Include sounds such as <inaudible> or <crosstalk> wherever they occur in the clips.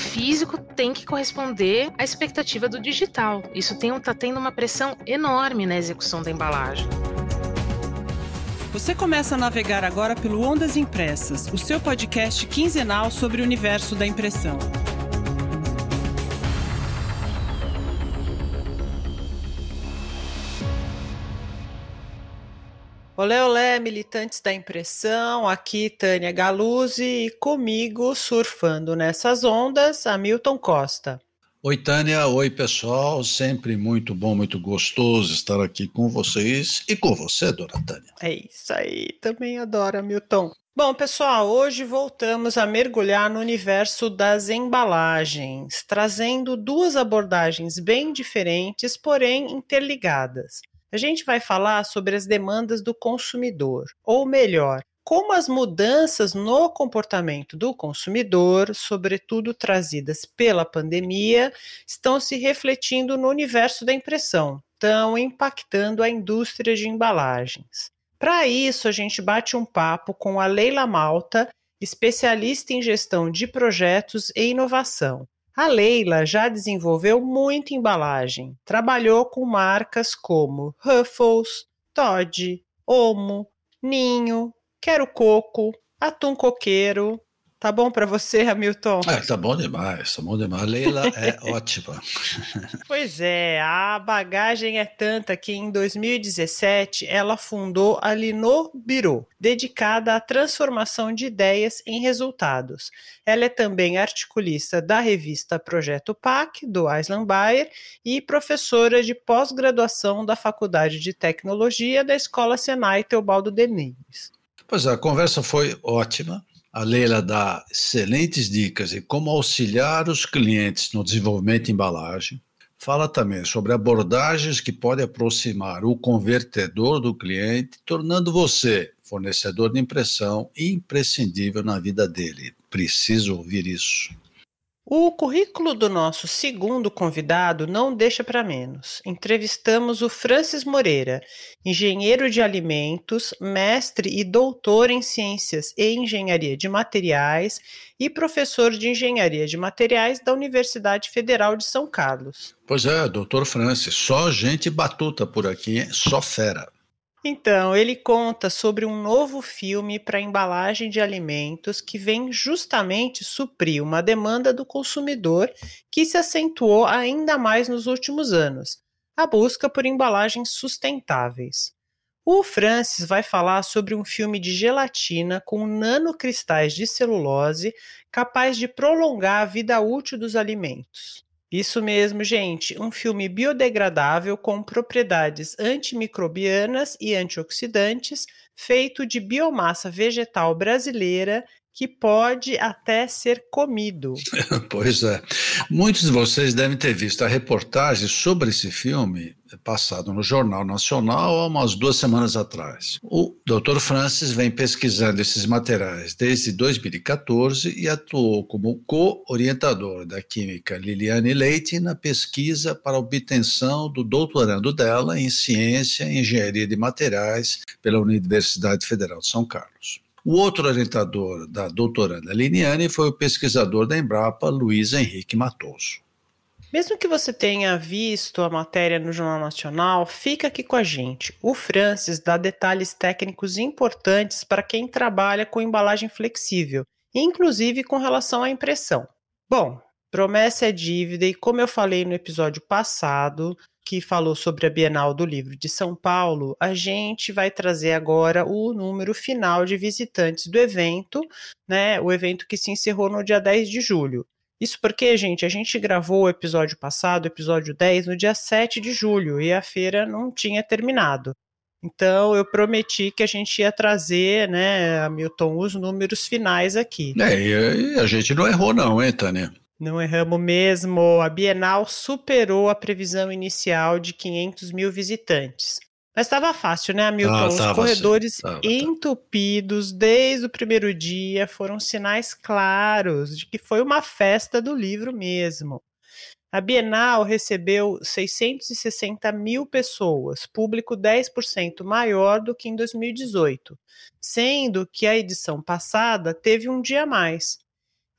físico tem que corresponder à expectativa do digital. Isso está tendo uma pressão enorme na execução da embalagem. Você começa a navegar agora pelo Ondas Impressas, o seu podcast quinzenal sobre o universo da impressão. Olé, olé, militantes da impressão, aqui Tânia Galuzzi e comigo, surfando nessas ondas, Hamilton Costa. Oi, Tânia. Oi, pessoal. Sempre muito bom, muito gostoso estar aqui com vocês e com você, dona Tânia. É isso aí. Também adoro, Hamilton. Bom, pessoal, hoje voltamos a mergulhar no universo das embalagens, trazendo duas abordagens bem diferentes, porém interligadas. A gente vai falar sobre as demandas do consumidor, ou melhor, como as mudanças no comportamento do consumidor, sobretudo trazidas pela pandemia, estão se refletindo no universo da impressão, estão impactando a indústria de embalagens. Para isso, a gente bate um papo com a Leila Malta, especialista em gestão de projetos e inovação. A Leila já desenvolveu muita embalagem. Trabalhou com marcas como Ruffles, Todd, Omo, Ninho, Quero Coco, Atum Coqueiro, Tá bom para você, Hamilton? É, tá bom demais, tá bom demais. A Leila é <laughs> ótima. Pois é, a bagagem é tanta que em 2017 ela fundou a Lino Biro, dedicada à transformação de ideias em resultados. Ela é também articulista da revista Projeto PAC, do Island Bayer, e professora de pós-graduação da Faculdade de Tecnologia da Escola Senai Teobaldo Denives. Pois é, a conversa foi ótima. A Leila dá excelentes dicas de como auxiliar os clientes no desenvolvimento de embalagem. Fala também sobre abordagens que podem aproximar o convertedor do cliente, tornando você, fornecedor de impressão, imprescindível na vida dele. Preciso ouvir isso. O currículo do nosso segundo convidado não deixa para menos. Entrevistamos o Francis Moreira, engenheiro de alimentos, mestre e doutor em ciências e engenharia de materiais e professor de engenharia de materiais da Universidade Federal de São Carlos. Pois é, doutor Francis, só gente batuta por aqui, só fera. Então, ele conta sobre um novo filme para embalagem de alimentos que vem justamente suprir uma demanda do consumidor que se acentuou ainda mais nos últimos anos: a busca por embalagens sustentáveis. O Francis vai falar sobre um filme de gelatina com nanocristais de celulose capaz de prolongar a vida útil dos alimentos. Isso mesmo, gente. Um filme biodegradável com propriedades antimicrobianas e antioxidantes, feito de biomassa vegetal brasileira que pode até ser comido. <laughs> pois é. Muitos de vocês devem ter visto a reportagem sobre esse filme passado no Jornal Nacional há umas duas semanas atrás. O Dr. Francis vem pesquisando esses materiais desde 2014 e atuou como co-orientador da química Liliane Leite na pesquisa para obtenção do doutorando dela em Ciência e Engenharia de Materiais pela Universidade Federal de São Carlos. O outro orientador da doutoranda Liniane foi o pesquisador da Embrapa, Luiz Henrique Matoso. Mesmo que você tenha visto a matéria no Jornal Nacional, fica aqui com a gente. O Francis dá detalhes técnicos importantes para quem trabalha com embalagem flexível, inclusive com relação à impressão. Bom, promessa é dívida e como eu falei no episódio passado, que falou sobre a Bienal do Livro de São Paulo, a gente vai trazer agora o número final de visitantes do evento, né? O evento que se encerrou no dia 10 de julho. Isso porque, gente, a gente gravou o episódio passado, episódio 10, no dia 7 de julho e a feira não tinha terminado. Então eu prometi que a gente ia trazer, né, Hamilton, os números finais aqui. É, e a gente não errou não, hein, Tânia? Não erramos mesmo. A Bienal superou a previsão inicial de 500 mil visitantes. Mas estava fácil, né, Hamilton? Ah, Os corredores assim. tava, entupidos desde o primeiro dia foram sinais claros de que foi uma festa do livro mesmo. A Bienal recebeu 660 mil pessoas, público 10% maior do que em 2018, sendo que a edição passada teve um dia a mais.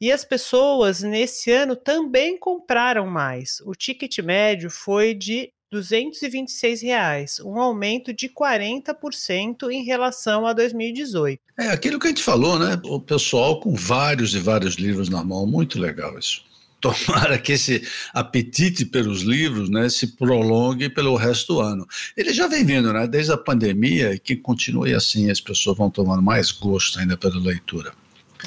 E as pessoas nesse ano também compraram mais. O ticket médio foi de 226 reais, um aumento de 40% em relação a 2018. É aquilo que a gente falou, né? O pessoal com vários e vários livros na mão, muito legal isso. Tomara que esse apetite pelos livros né, se prolongue pelo resto do ano. Ele já vem vindo, né? Desde a pandemia, que continue assim, as pessoas vão tomando mais gosto ainda pela leitura.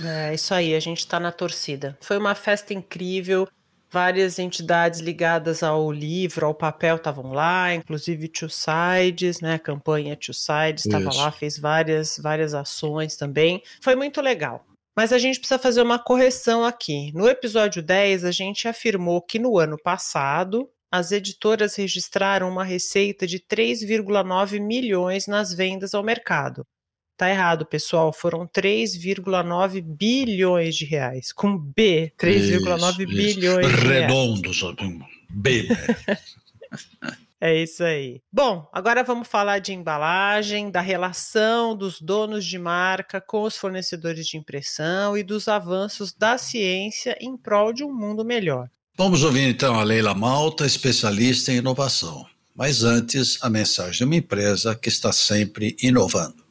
É isso aí, a gente está na torcida. Foi uma festa incrível. Várias entidades ligadas ao livro, ao papel estavam lá, inclusive Two Sides, né? A campanha Two Sides estava lá, fez várias, várias ações também. Foi muito legal. Mas a gente precisa fazer uma correção aqui. No episódio 10, a gente afirmou que no ano passado as editoras registraram uma receita de 3,9 milhões nas vendas ao mercado. Tá errado, pessoal. Foram 3,9 bilhões de reais. Com B, 3,9 bilhões isso. de Redondo, B. <laughs> É isso aí. Bom, agora vamos falar de embalagem, da relação dos donos de marca com os fornecedores de impressão e dos avanços da ciência em prol de um mundo melhor. Vamos ouvir então a Leila Malta, especialista em inovação. Mas antes, a mensagem de uma empresa que está sempre inovando.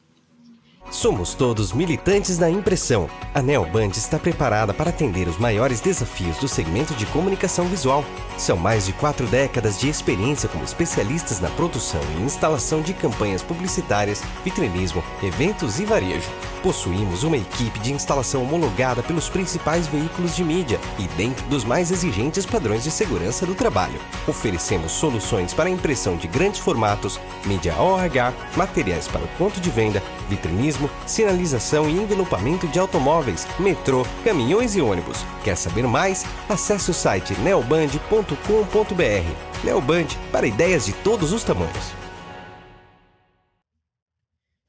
Somos todos militantes da impressão. A Neoband está preparada para atender os maiores desafios do segmento de comunicação visual. São mais de quatro décadas de experiência como especialistas na produção e instalação de campanhas publicitárias, vitrinismo, eventos e varejo. Possuímos uma equipe de instalação homologada pelos principais veículos de mídia e dentro dos mais exigentes padrões de segurança do trabalho. Oferecemos soluções para impressão de grandes formatos, mídia OH, materiais para o ponto de venda, vitrinismo, sinalização e envelopamento de automóveis, metrô, caminhões e ônibus. Quer saber mais? Acesse o site neoband.com.br. Neoband para ideias de todos os tamanhos.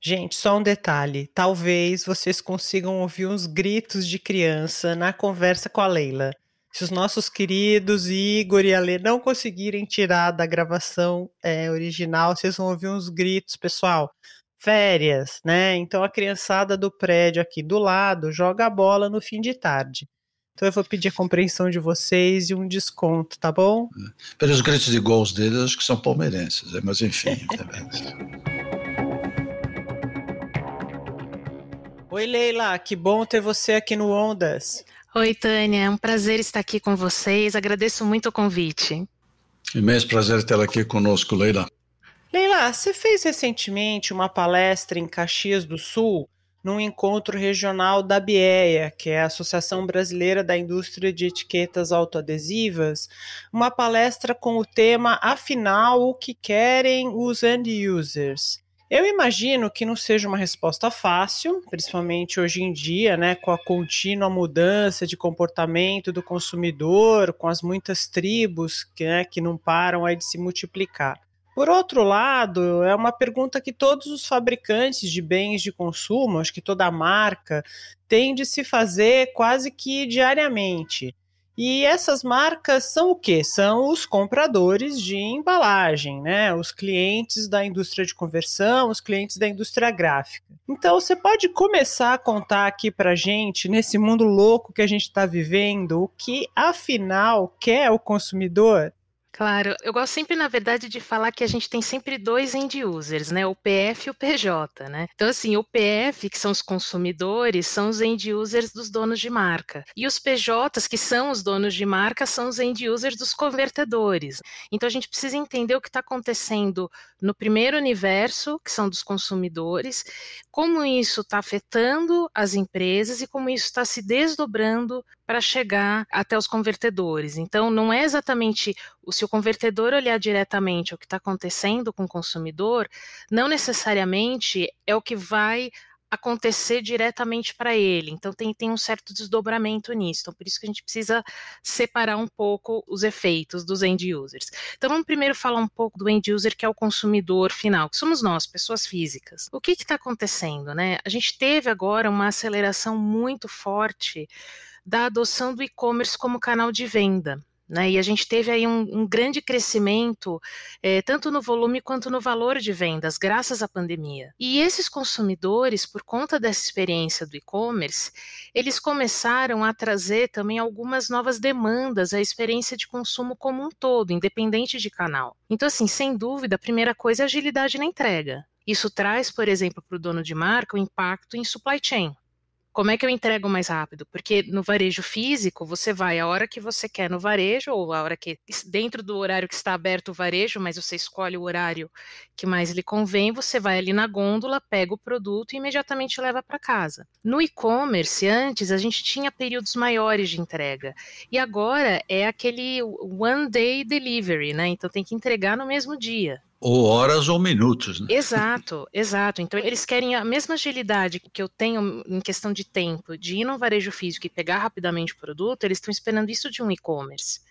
Gente, só um detalhe. Talvez vocês consigam ouvir uns gritos de criança na conversa com a Leila. Se os nossos queridos Igor e Ale não conseguirem tirar da gravação é, original, vocês vão ouvir uns gritos, pessoal. Férias, né? Então a criançada do prédio aqui do lado joga a bola no fim de tarde. Então eu vou pedir a compreensão de vocês e um desconto, tá bom? Pelos gritos de gols deles, acho que são palmeirenses, né? mas enfim. <laughs> Oi, Leila, que bom ter você aqui no Ondas. Oi, Tânia, é um prazer estar aqui com vocês. Agradeço muito o convite. Imenso prazer tê-la aqui conosco, Leila. Leila, você fez recentemente uma palestra em Caxias do Sul, num encontro regional da BIEA, que é a Associação Brasileira da Indústria de Etiquetas Autoadesivas, uma palestra com o tema Afinal, o que querem os end users? Eu imagino que não seja uma resposta fácil, principalmente hoje em dia, né, com a contínua mudança de comportamento do consumidor, com as muitas tribos que, né, que não param aí de se multiplicar. Por outro lado, é uma pergunta que todos os fabricantes de bens de consumo, acho que toda marca, tem de se fazer quase que diariamente. E essas marcas são o quê? São os compradores de embalagem, né? Os clientes da indústria de conversão, os clientes da indústria gráfica. Então, você pode começar a contar aqui para gente, nesse mundo louco que a gente está vivendo, o que afinal quer o consumidor? Claro, eu gosto sempre, na verdade, de falar que a gente tem sempre dois end users, né? O PF e o PJ, né? Então, assim, o PF, que são os consumidores, são os end users dos donos de marca. E os PJs, que são os donos de marca, são os end users dos convertedores. Então, a gente precisa entender o que está acontecendo no primeiro universo, que são dos consumidores, como isso está afetando as empresas e como isso está se desdobrando para chegar até os convertedores. Então, não é exatamente o se o convertedor olhar diretamente o que está acontecendo com o consumidor, não necessariamente é o que vai acontecer diretamente para ele. Então tem, tem um certo desdobramento nisso. Então por isso que a gente precisa separar um pouco os efeitos dos end users. Então vamos primeiro falar um pouco do end user que é o consumidor final, que somos nós, pessoas físicas. O que está acontecendo, né? A gente teve agora uma aceleração muito forte da adoção do e-commerce como canal de venda. Né, e a gente teve aí um, um grande crescimento, é, tanto no volume quanto no valor de vendas, graças à pandemia. E esses consumidores, por conta dessa experiência do e-commerce, eles começaram a trazer também algumas novas demandas à experiência de consumo como um todo, independente de canal. Então, assim, sem dúvida, a primeira coisa é agilidade na entrega. Isso traz, por exemplo, para o dono de marca o impacto em supply chain. Como é que eu entrego mais rápido? Porque no varejo físico, você vai a hora que você quer no varejo, ou a hora que, dentro do horário que está aberto o varejo, mas você escolhe o horário que mais lhe convém, você vai ali na gôndola, pega o produto e imediatamente leva para casa. No e-commerce, antes, a gente tinha períodos maiores de entrega. E agora é aquele one day delivery, né? Então tem que entregar no mesmo dia. Ou horas ou minutos, né? Exato, exato. Então eles querem a mesma agilidade que eu tenho em questão de tempo, de ir no varejo físico e pegar rapidamente o produto, eles estão esperando isso de um e-commerce.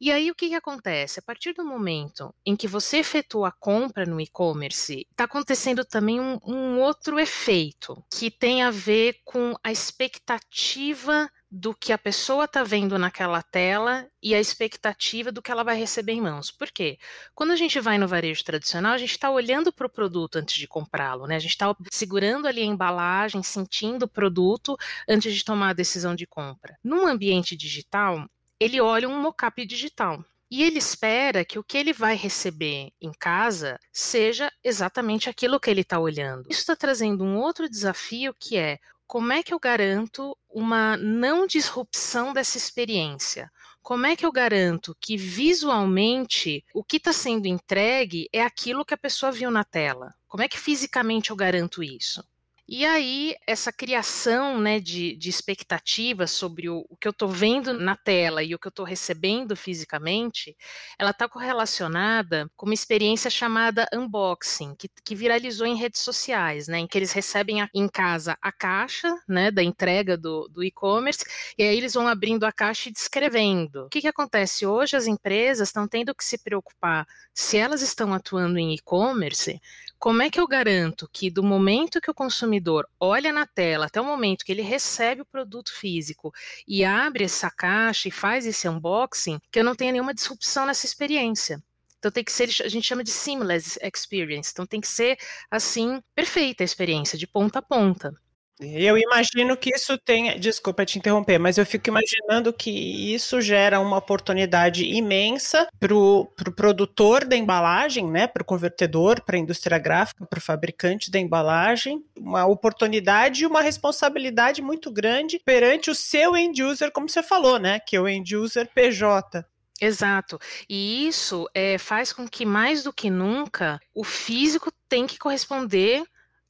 E aí o que, que acontece? A partir do momento em que você efetua a compra no e-commerce, está acontecendo também um, um outro efeito que tem a ver com a expectativa do que a pessoa está vendo naquela tela e a expectativa do que ela vai receber em mãos. Por quê? Quando a gente vai no varejo tradicional, a gente está olhando para o produto antes de comprá-lo, né? A gente está segurando ali a embalagem, sentindo o produto antes de tomar a decisão de compra. Num ambiente digital, ele olha um mockup digital. E ele espera que o que ele vai receber em casa seja exatamente aquilo que ele está olhando. Isso está trazendo um outro desafio que é como é que eu garanto uma não disrupção dessa experiência? Como é que eu garanto que visualmente o que está sendo entregue é aquilo que a pessoa viu na tela? Como é que fisicamente eu garanto isso? E aí, essa criação né, de, de expectativas sobre o, o que eu estou vendo na tela e o que eu estou recebendo fisicamente, ela está correlacionada com uma experiência chamada unboxing, que, que viralizou em redes sociais, né, em que eles recebem a, em casa a caixa né, da entrega do, do e-commerce, e aí eles vão abrindo a caixa e descrevendo. O que, que acontece? Hoje as empresas estão tendo que se preocupar se elas estão atuando em e-commerce, como é que eu garanto que do momento que o consumidor olha na tela até o momento que ele recebe o produto físico e abre essa caixa e faz esse unboxing, que eu não tenha nenhuma disrupção nessa experiência? Então tem que ser, a gente chama de seamless experience. Então tem que ser assim perfeita a experiência de ponta a ponta. Eu imagino que isso tenha. Desculpa te interromper, mas eu fico imaginando que isso gera uma oportunidade imensa para o pro produtor da embalagem, né? Para o convertedor, para a indústria gráfica, para o fabricante da embalagem. Uma oportunidade e uma responsabilidade muito grande perante o seu end user, como você falou, né? Que é o end user PJ. Exato. E isso é, faz com que, mais do que nunca, o físico tem que corresponder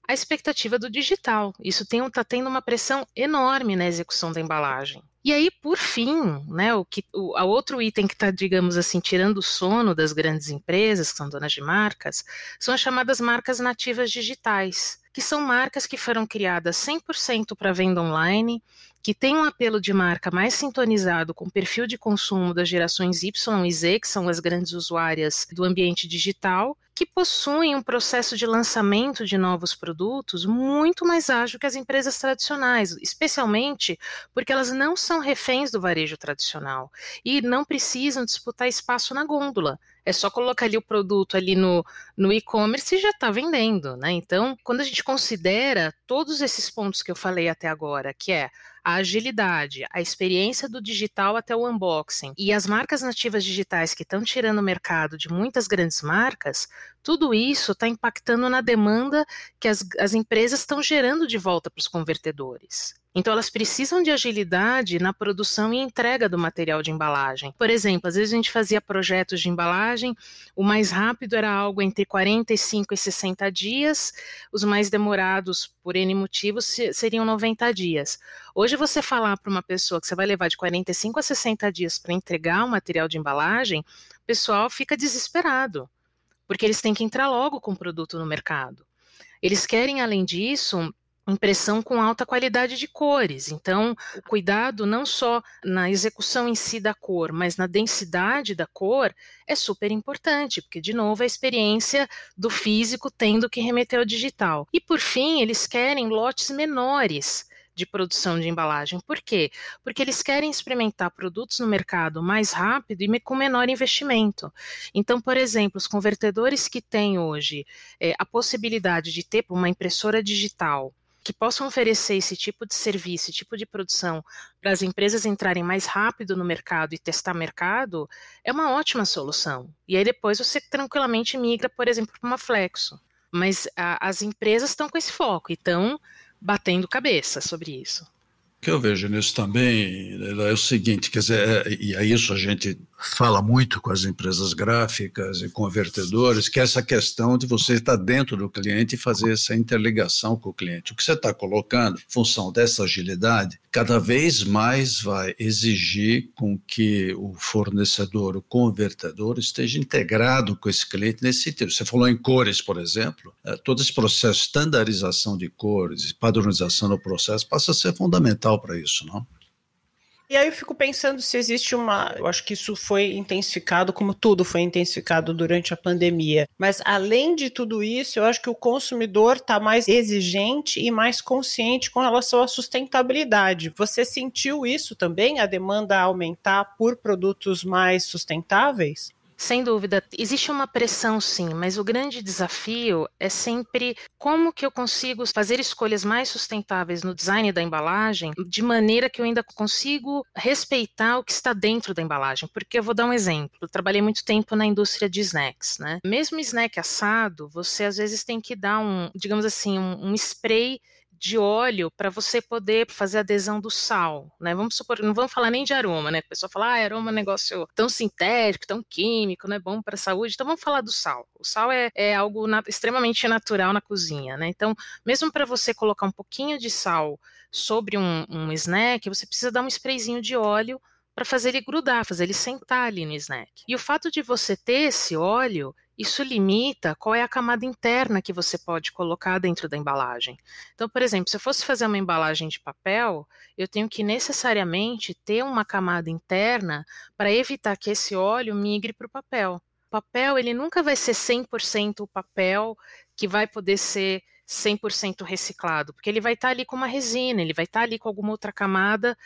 a expectativa do digital. Isso está tendo uma pressão enorme na execução da embalagem. E aí, por fim, né, o que, o outro item que está, digamos assim, tirando o sono das grandes empresas, que são donas de marcas, são as chamadas marcas nativas digitais, que são marcas que foram criadas 100% para venda online, que têm um apelo de marca mais sintonizado com o perfil de consumo das gerações Y e Z, que são as grandes usuárias do ambiente digital, que possuem um processo de lançamento de novos produtos muito mais ágil que as empresas tradicionais, especialmente porque elas não são reféns do varejo tradicional e não precisam disputar espaço na gôndola. É só colocar ali o produto ali no, no e-commerce e já está vendendo, né? Então, quando a gente considera todos esses pontos que eu falei até agora, que é a agilidade, a experiência do digital até o unboxing e as marcas nativas digitais que estão tirando o mercado de muitas grandes marcas, tudo isso está impactando na demanda que as, as empresas estão gerando de volta para os convertedores. Então, elas precisam de agilidade na produção e entrega do material de embalagem. Por exemplo, às vezes a gente fazia projetos de embalagem, o mais rápido era algo entre 45 e 60 dias, os mais demorados, por N motivos, seriam 90 dias. Hoje, você falar para uma pessoa que você vai levar de 45 a 60 dias para entregar o material de embalagem, o pessoal fica desesperado, porque eles têm que entrar logo com o produto no mercado. Eles querem, além disso, impressão com alta qualidade de cores. Então, cuidado não só na execução em si da cor, mas na densidade da cor é super importante, porque de novo a experiência do físico tendo que remeter ao digital. E por fim, eles querem lotes menores de produção de embalagem. Por quê? Porque eles querem experimentar produtos no mercado mais rápido e com menor investimento. Então, por exemplo, os convertedores que têm hoje é, a possibilidade de ter uma impressora digital que possam oferecer esse tipo de serviço, esse tipo de produção para as empresas entrarem mais rápido no mercado e testar mercado, é uma ótima solução. E aí depois você tranquilamente migra, por exemplo, para uma Flexo. Mas a, as empresas estão com esse foco e estão batendo cabeça sobre isso. O que eu vejo nisso também é o seguinte, quer dizer, é, e é isso a gente fala muito com as empresas gráficas e convertedores, que é essa questão de você estar dentro do cliente e fazer essa interligação com o cliente. O que você está colocando, em função dessa agilidade, cada vez mais vai exigir com que o fornecedor, o convertedor, esteja integrado com esse cliente nesse sentido. Você falou em cores, por exemplo, é, todo esse processo de estandarização de cores, padronização do processo, passa a ser fundamental para isso, não? E aí eu fico pensando se existe uma. Eu acho que isso foi intensificado, como tudo foi intensificado durante a pandemia. Mas além de tudo isso, eu acho que o consumidor está mais exigente e mais consciente com relação à sustentabilidade. Você sentiu isso também? A demanda aumentar por produtos mais sustentáveis? Sem dúvida, existe uma pressão sim, mas o grande desafio é sempre como que eu consigo fazer escolhas mais sustentáveis no design da embalagem, de maneira que eu ainda consigo respeitar o que está dentro da embalagem. Porque eu vou dar um exemplo. Eu trabalhei muito tempo na indústria de snacks, né? Mesmo snack assado, você às vezes tem que dar um, digamos assim, um, um spray de óleo para você poder fazer adesão do sal, né? Vamos supor, não vamos falar nem de aroma, né? A pessoa fala, ah, aroma é um negócio tão sintético, tão químico, não é bom para a saúde. Então vamos falar do sal. O sal é, é algo na, extremamente natural na cozinha, né? Então, mesmo para você colocar um pouquinho de sal sobre um, um snack, você precisa dar um sprayzinho de óleo para fazer ele grudar, fazer ele sentar ali no snack. E o fato de você ter esse óleo, isso limita qual é a camada interna que você pode colocar dentro da embalagem. Então, por exemplo, se eu fosse fazer uma embalagem de papel, eu tenho que necessariamente ter uma camada interna para evitar que esse óleo migre para o papel. O papel, ele nunca vai ser 100% o papel que vai poder ser 100% reciclado, porque ele vai estar tá ali com uma resina, ele vai estar tá ali com alguma outra camada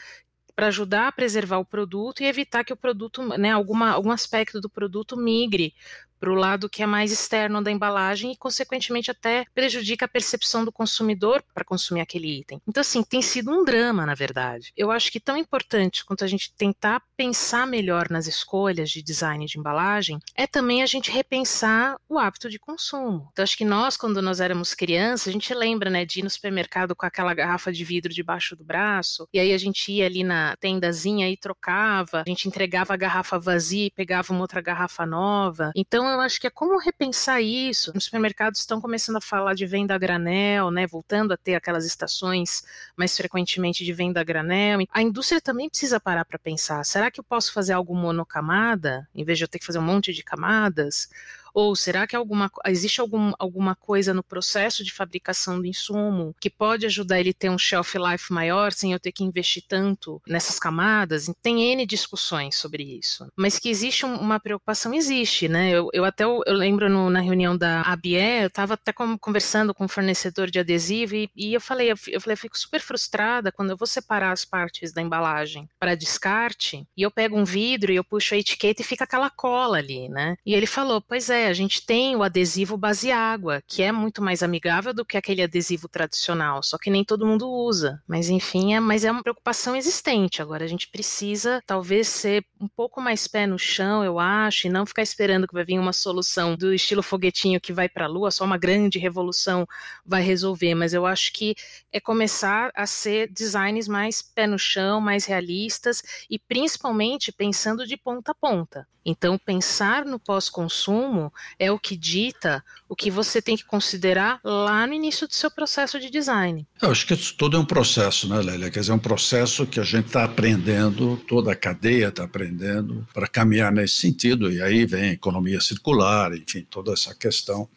para ajudar a preservar o produto e evitar que o produto, né, alguma, algum aspecto do produto migre para o lado que é mais externo da embalagem e, consequentemente, até prejudica a percepção do consumidor para consumir aquele item. Então, assim, tem sido um drama, na verdade. Eu acho que tão importante quanto a gente tentar pensar melhor nas escolhas de design de embalagem é também a gente repensar o hábito de consumo. Então, acho que nós, quando nós éramos crianças, a gente lembra, né, de ir no supermercado com aquela garrafa de vidro debaixo do braço, e aí a gente ia ali na tendazinha e trocava, a gente entregava a garrafa vazia e pegava uma outra garrafa nova. Então, então, eu acho que é como repensar isso. Os supermercados estão começando a falar de venda a granel, né? Voltando a ter aquelas estações mais frequentemente de venda a granel. A indústria também precisa parar para pensar: será que eu posso fazer algo monocamada, em vez de eu ter que fazer um monte de camadas? Ou será que alguma, existe algum, alguma coisa no processo de fabricação do insumo que pode ajudar ele a ter um shelf life maior sem eu ter que investir tanto nessas camadas? Tem N discussões sobre isso. Mas que existe uma preocupação, existe, né? Eu, eu até eu lembro no, na reunião da ABE, eu estava até conversando com um fornecedor de adesivo e, e eu falei, eu, eu falei, eu fico super frustrada quando eu vou separar as partes da embalagem para descarte e eu pego um vidro e eu puxo a etiqueta e fica aquela cola ali, né? E ele falou, pois é, a gente tem o adesivo base água, que é muito mais amigável do que aquele adesivo tradicional, só que nem todo mundo usa. Mas enfim, é, mas é uma preocupação existente. Agora a gente precisa talvez ser um pouco mais pé no chão, eu acho, e não ficar esperando que vai vir uma solução do estilo foguetinho que vai para a lua, só uma grande revolução vai resolver, mas eu acho que é começar a ser designs mais pé no chão, mais realistas e principalmente pensando de ponta a ponta. Então, pensar no pós-consumo é o que dita o que você tem que considerar lá no início do seu processo de design. Eu acho que isso tudo é um processo, né, Lélia? Quer dizer, é um processo que a gente está aprendendo, toda a cadeia está aprendendo para caminhar nesse sentido, e aí vem a economia circular, enfim, toda essa questão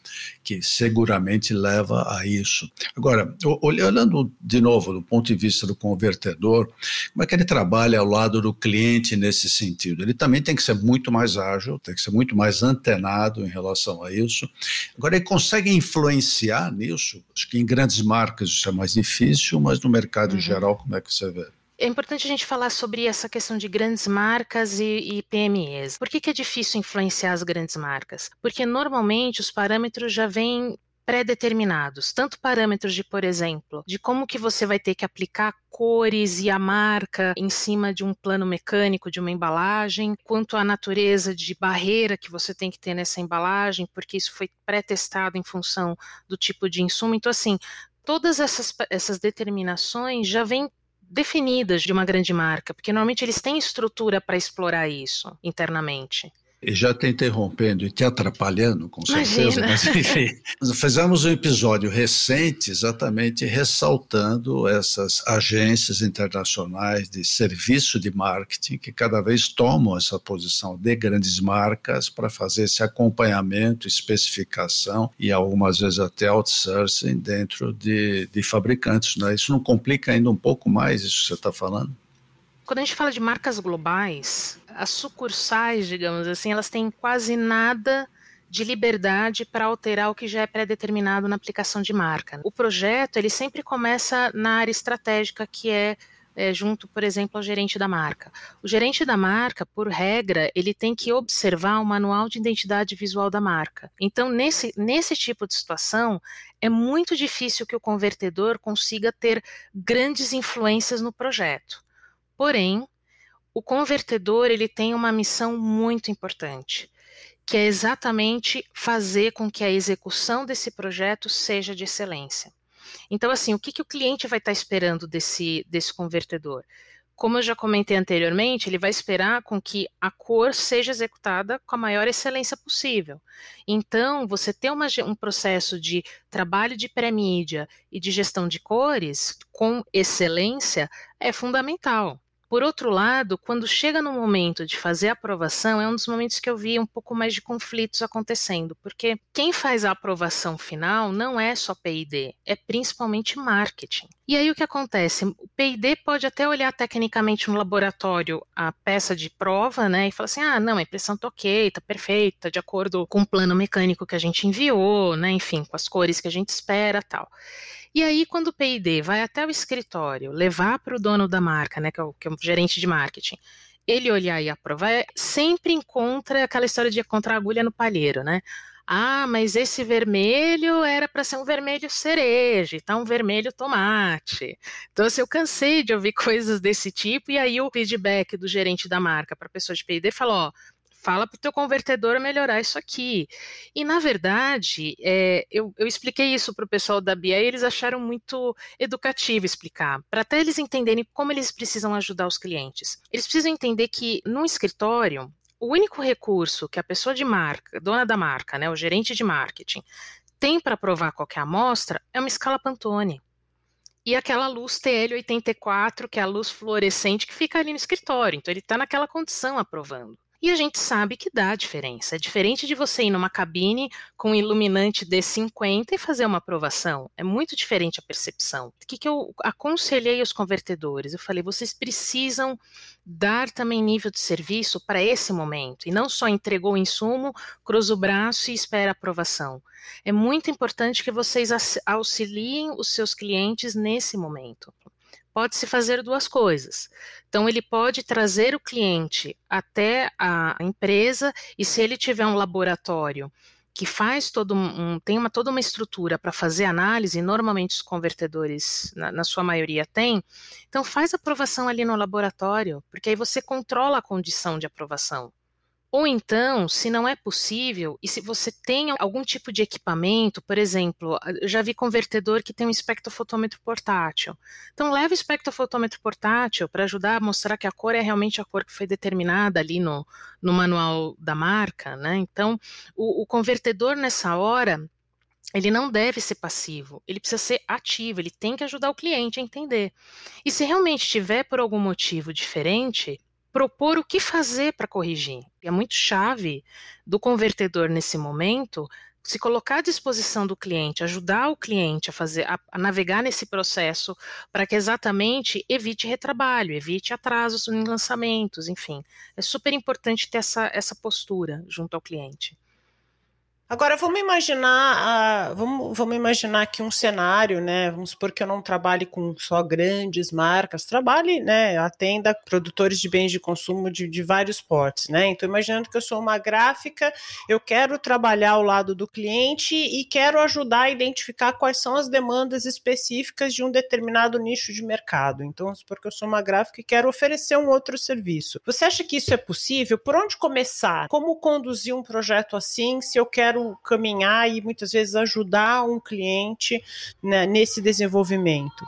que seguramente leva a isso. Agora, olhando de novo do ponto de vista do convertedor, como é que ele trabalha ao lado do cliente nesse sentido? Ele também tem que ser muito mais ágil, tem que ser muito mais antenado em relação a isso. Agora, ele consegue influenciar nisso? Acho que em grandes marcas isso é mais difícil, mas no mercado uhum. geral, como é que você vê? É importante a gente falar sobre essa questão de grandes marcas e, e PMEs. Por que, que é difícil influenciar as grandes marcas? Porque normalmente os parâmetros já vêm pré-determinados, tanto parâmetros de, por exemplo, de como que você vai ter que aplicar cores e a marca em cima de um plano mecânico de uma embalagem, quanto a natureza de barreira que você tem que ter nessa embalagem, porque isso foi pré-testado em função do tipo de insumo. Então, assim, todas essas, essas determinações já vêm definidas de uma grande marca, porque normalmente eles têm estrutura para explorar isso internamente. E já te interrompendo e te atrapalhando, com certeza, Imagina. mas enfim, <laughs> fizemos um episódio recente exatamente ressaltando essas agências internacionais de serviço de marketing que cada vez tomam essa posição de grandes marcas para fazer esse acompanhamento, especificação e algumas vezes até outsourcing dentro de, de fabricantes. Né? Isso não complica ainda um pouco mais isso que você está falando? Quando a gente fala de marcas globais, as sucursais, digamos assim, elas têm quase nada de liberdade para alterar o que já é pré-determinado na aplicação de marca. O projeto ele sempre começa na área estratégica que é, é, junto, por exemplo, ao gerente da marca. O gerente da marca, por regra, ele tem que observar o manual de identidade visual da marca. Então, nesse, nesse tipo de situação, é muito difícil que o convertedor consiga ter grandes influências no projeto. Porém, o convertedor ele tem uma missão muito importante, que é exatamente fazer com que a execução desse projeto seja de excelência. Então, assim, o que, que o cliente vai estar esperando desse, desse convertedor? Como eu já comentei anteriormente, ele vai esperar com que a cor seja executada com a maior excelência possível. Então, você ter uma, um processo de trabalho de pré-mídia e de gestão de cores com excelência é fundamental. Por outro lado, quando chega no momento de fazer a aprovação, é um dos momentos que eu vi um pouco mais de conflitos acontecendo, porque quem faz a aprovação final não é só P&D, é principalmente marketing. E aí o que acontece? O P&D pode até olhar tecnicamente no laboratório a peça de prova, né, e falar assim: "Ah, não, a impressão tá OK, tá perfeita, de acordo com o plano mecânico que a gente enviou, né, enfim, com as cores que a gente espera, tal". E aí, quando o PID vai até o escritório, levar para o dono da marca, né, que é, o, que é o gerente de marketing, ele olhar e aprovar, é, sempre encontra aquela história de encontrar agulha no palheiro, né? Ah, mas esse vermelho era para ser um vermelho cereja, tá um vermelho tomate. Então, assim, eu cansei de ouvir <laughs> coisas desse tipo, e aí o feedback do gerente da marca para a pessoa de P&D falou, ó, fala para o teu convertedor melhorar isso aqui. E, na verdade, é, eu, eu, expliquei isso para o pessoal da BIA e eles acharam muito educativo explicar, para até eles entenderem como eles precisam ajudar os clientes. Eles precisam entender que, no escritório, o único recurso que a pessoa de marca, dona da marca, né, o gerente de marketing, tem para provar qualquer amostra é uma escala Pantone e aquela luz TL84, que é a luz fluorescente que fica ali no escritório. Então ele está naquela condição aprovando. E a gente sabe que dá diferença. É diferente de você ir numa cabine com um iluminante D50 e fazer uma aprovação. É muito diferente a percepção. O que, que eu aconselhei aos convertedores? Eu falei, vocês precisam dar também nível de serviço para esse momento. E não só entregou o insumo, cruza o braço e espera a aprovação. É muito importante que vocês auxiliem os seus clientes nesse momento pode-se fazer duas coisas. Então, ele pode trazer o cliente até a empresa e se ele tiver um laboratório que faz todo um, tem uma, toda uma estrutura para fazer análise, normalmente os convertedores, na, na, sua maioria, têm, então faz aprovação ali no laboratório, porque aí você controla a condição de aprovação. Ou então, se não é possível, e se você tem algum tipo de equipamento, por exemplo, eu já vi convertedor que tem um espectrofotômetro portátil. Então, leve o espectrofotômetro portátil para ajudar a mostrar que a cor é realmente a cor que foi determinada ali no, no manual da marca, né? Então, o, o convertedor nessa hora, ele não deve ser passivo, ele precisa ser ativo, ele tem que ajudar o cliente a entender. E se realmente tiver por algum motivo diferente, propor o que fazer para corrigir. É muito chave do convertedor nesse momento se colocar à disposição do cliente, ajudar o cliente a fazer, a, a navegar nesse processo para que exatamente evite retrabalho, evite atrasos em lançamentos, enfim. É super importante ter essa, essa postura junto ao cliente. Agora vamos imaginar, vamos, vamos imaginar aqui um cenário, né? Vamos supor que eu não trabalhe com só grandes marcas, trabalhe, né? Atenda produtores de bens de consumo de, de vários portes, né? Então, imaginando que eu sou uma gráfica, eu quero trabalhar ao lado do cliente e quero ajudar a identificar quais são as demandas específicas de um determinado nicho de mercado. Então, vamos supor que eu sou uma gráfica e quero oferecer um outro serviço. Você acha que isso é possível? Por onde começar? Como conduzir um projeto assim se eu quero caminhar e muitas vezes ajudar um cliente né, nesse desenvolvimento?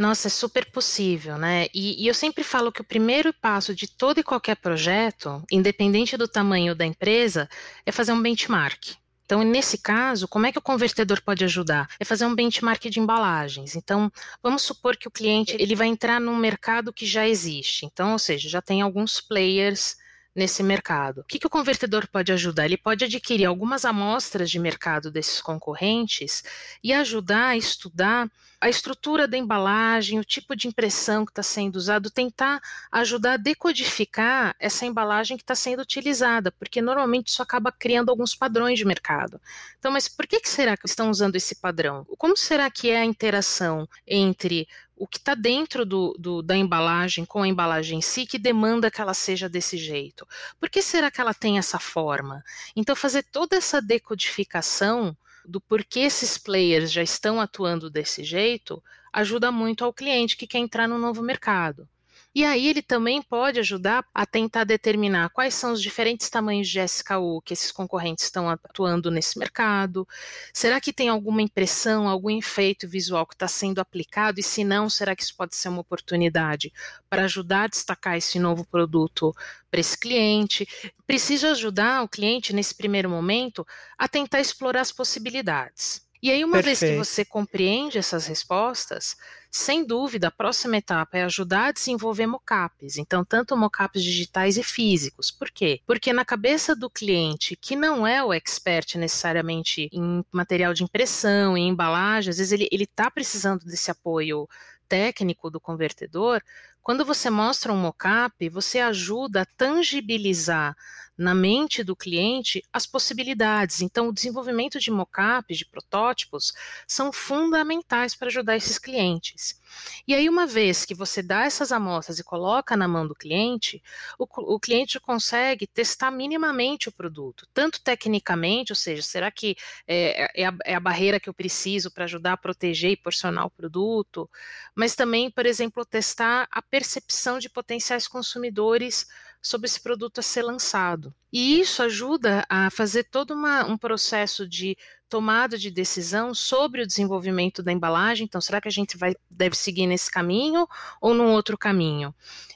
Nossa, é super possível, né? E, e, eu sempre falo que o primeiro passo de todo e qualquer projeto, independente do tamanho da empresa, é fazer um benchmark. Então, nesse caso, como é que o convertedor pode ajudar? É fazer um benchmark de embalagens. Então, vamos supor que o cliente ele vai entrar num mercado que já existe. Então, ou seja, já tem alguns players nesse mercado. O que, que o convertedor pode ajudar? Ele pode adquirir algumas amostras de mercado desses concorrentes e ajudar a estudar a estrutura da embalagem, o tipo de impressão que está sendo usado, tentar ajudar a decodificar essa embalagem que está sendo utilizada, porque normalmente isso acaba criando alguns padrões de mercado. Então, mas por que, que será que estão usando esse padrão? Como será que é a interação entre o que está dentro do, do, da embalagem com a embalagem em si que demanda que ela seja desse jeito? Por que será que ela tem essa forma? Então, fazer toda essa decodificação do porquê esses players já estão atuando desse jeito ajuda muito ao cliente que quer entrar no novo mercado. E aí ele também pode ajudar a tentar determinar quais são os diferentes tamanhos de SKU que esses concorrentes estão atuando nesse mercado. Será que tem alguma impressão, algum efeito visual que está sendo aplicado? E se não, será que isso pode ser uma oportunidade para ajudar a destacar esse novo produto para esse cliente? Precisa ajudar o cliente nesse primeiro momento a tentar explorar as possibilidades. E aí, uma Perfeito. vez que você compreende essas respostas, sem dúvida, a próxima etapa é ajudar a desenvolver mockups. Então, tanto mockups digitais e físicos. Por quê? Porque na cabeça do cliente, que não é o expert necessariamente em material de impressão, em embalagem, às vezes ele está precisando desse apoio técnico do convertedor, quando você mostra um mockup, você ajuda a tangibilizar na mente do cliente as possibilidades. Então, o desenvolvimento de mockups, de protótipos, são fundamentais para ajudar esses clientes. E aí, uma vez que você dá essas amostras e coloca na mão do cliente, o, o cliente consegue testar minimamente o produto, tanto tecnicamente, ou seja, será que é, é, a, é a barreira que eu preciso para ajudar a proteger e porcionar o produto, mas também, por exemplo, testar a percepção de potenciais consumidores sobre esse produto a ser lançado. E isso ajuda a fazer todo uma, um processo de tomada de decisão sobre o desenvolvimento da embalagem. Então, será que a gente vai, deve seguir nesse caminho ou num outro caminho?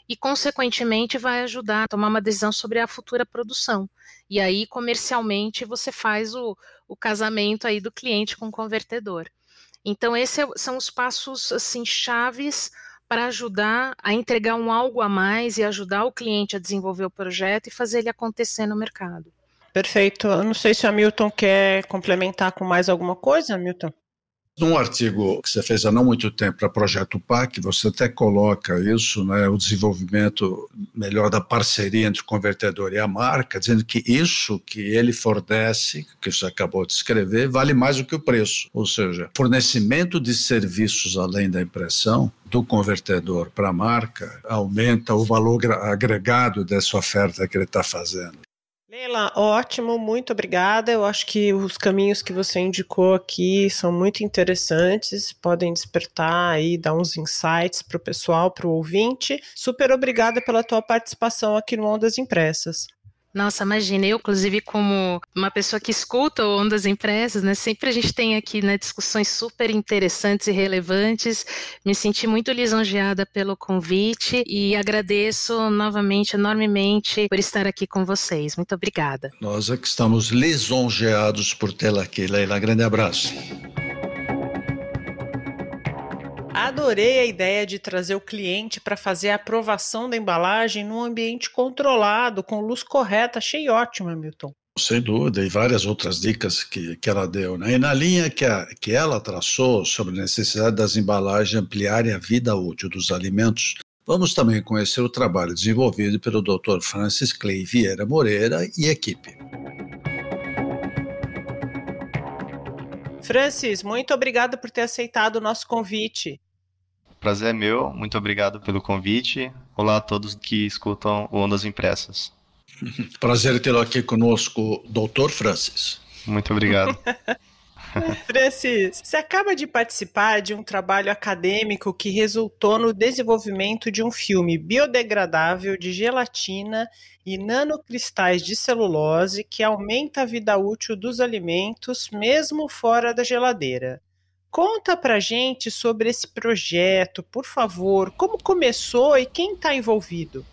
E, consequentemente, vai ajudar a tomar uma decisão sobre a futura produção. E aí, comercialmente, você faz o, o casamento aí do cliente com o convertedor. Então, esses é são os passos assim chaves para ajudar a entregar um algo a mais e ajudar o cliente a desenvolver o projeto e fazer ele acontecer no mercado. Perfeito. Eu não sei se o Hamilton quer complementar com mais alguma coisa, Hamilton. Num artigo que você fez há não muito tempo para Projeto PAC, você até coloca isso, né, o desenvolvimento melhor da parceria entre o convertedor e a marca, dizendo que isso que ele fornece, que você acabou de escrever, vale mais do que o preço. Ou seja, fornecimento de serviços além da impressão do convertedor para a marca aumenta o valor agregado dessa oferta que ele está fazendo. Leila, ótimo, muito obrigada. Eu acho que os caminhos que você indicou aqui são muito interessantes, podem despertar aí, dar uns insights para o pessoal, para o ouvinte. Super obrigada pela tua participação aqui no Ondas Impressas. Nossa, imagina, eu, inclusive, como uma pessoa que escuta ondas impressas, né? Sempre a gente tem aqui né, discussões super interessantes e relevantes. Me senti muito lisonjeada pelo convite e agradeço novamente, enormemente, por estar aqui com vocês. Muito obrigada. Nós é que estamos lisonjeados por tê-la aqui, Leila. Grande abraço. Adorei a ideia de trazer o cliente para fazer a aprovação da embalagem num ambiente controlado, com luz correta. Achei ótimo, Milton. Sem dúvida, e várias outras dicas que, que ela deu. Né? E na linha que, a, que ela traçou sobre a necessidade das embalagens ampliarem a vida útil dos alimentos, vamos também conhecer o trabalho desenvolvido pelo Dr. Francis Clay Vieira Moreira e equipe. Francis, muito obrigado por ter aceitado o nosso convite. Prazer é meu, muito obrigado pelo convite. Olá a todos que escutam o Ondas Impressas. <laughs> Prazer tê-lo aqui conosco, doutor Francis. Muito obrigado. <laughs> Francis, você acaba de participar de um trabalho acadêmico que resultou no desenvolvimento de um filme biodegradável de gelatina e nanocristais de celulose que aumenta a vida útil dos alimentos mesmo fora da geladeira. Conta pra gente sobre esse projeto, por favor, como começou e quem está envolvido.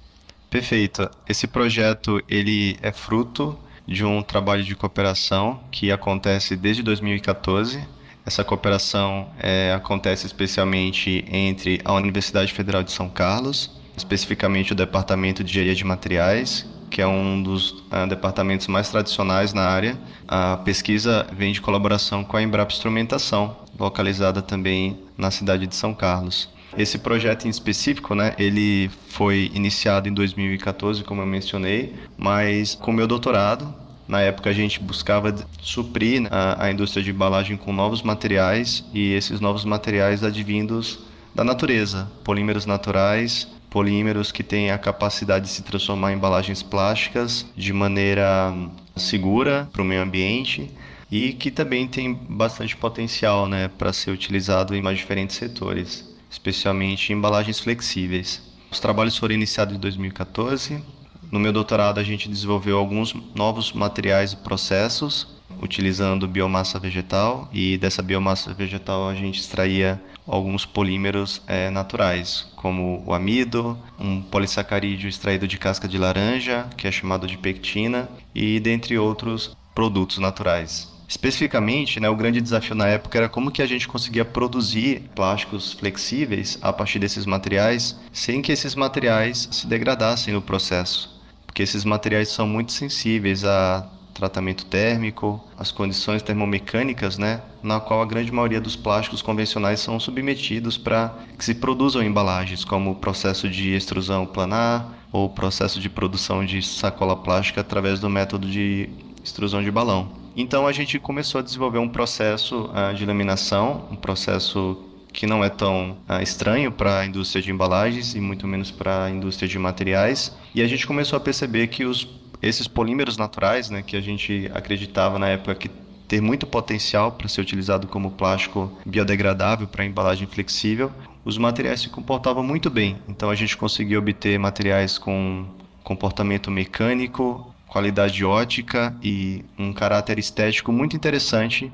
Perfeito. Esse projeto ele é fruto de um trabalho de cooperação que acontece desde 2014. Essa cooperação é, acontece especialmente entre a Universidade Federal de São Carlos, especificamente o Departamento de Engenharia de Materiais, que é um dos uh, departamentos mais tradicionais na área. A pesquisa vem de colaboração com a Embrapa Instrumentação, localizada também na cidade de São Carlos. Esse projeto em específico, né, ele foi iniciado em 2014, como eu mencionei, mas com meu doutorado, na época a gente buscava suprir né, a, a indústria de embalagem com novos materiais e esses novos materiais advindos da natureza, polímeros naturais, polímeros que têm a capacidade de se transformar em embalagens plásticas de maneira segura para o meio ambiente e que também tem bastante potencial né, para ser utilizado em mais diferentes setores especialmente embalagens flexíveis. Os trabalhos foram iniciados em 2014. No meu doutorado, a gente desenvolveu alguns novos materiais e processos utilizando biomassa vegetal e dessa biomassa vegetal a gente extraía alguns polímeros é, naturais, como o amido, um polissacarídeo extraído de casca de laranja, que é chamado de pectina, e dentre outros produtos naturais. Especificamente, né, o grande desafio na época era como que a gente conseguia produzir plásticos flexíveis a partir desses materiais sem que esses materiais se degradassem no processo, porque esses materiais são muito sensíveis a tratamento térmico, as condições termomecânicas, né, na qual a grande maioria dos plásticos convencionais são submetidos para que se produzam embalagens, como o processo de extrusão planar ou o processo de produção de sacola plástica através do método de extrusão de balão. Então a gente começou a desenvolver um processo uh, de laminação, um processo que não é tão uh, estranho para a indústria de embalagens e muito menos para a indústria de materiais. E a gente começou a perceber que os, esses polímeros naturais, né, que a gente acreditava na época que ter muito potencial para ser utilizado como plástico biodegradável para embalagem flexível, os materiais se comportavam muito bem. Então a gente conseguiu obter materiais com comportamento mecânico, qualidade ótica e um caráter estético muito interessante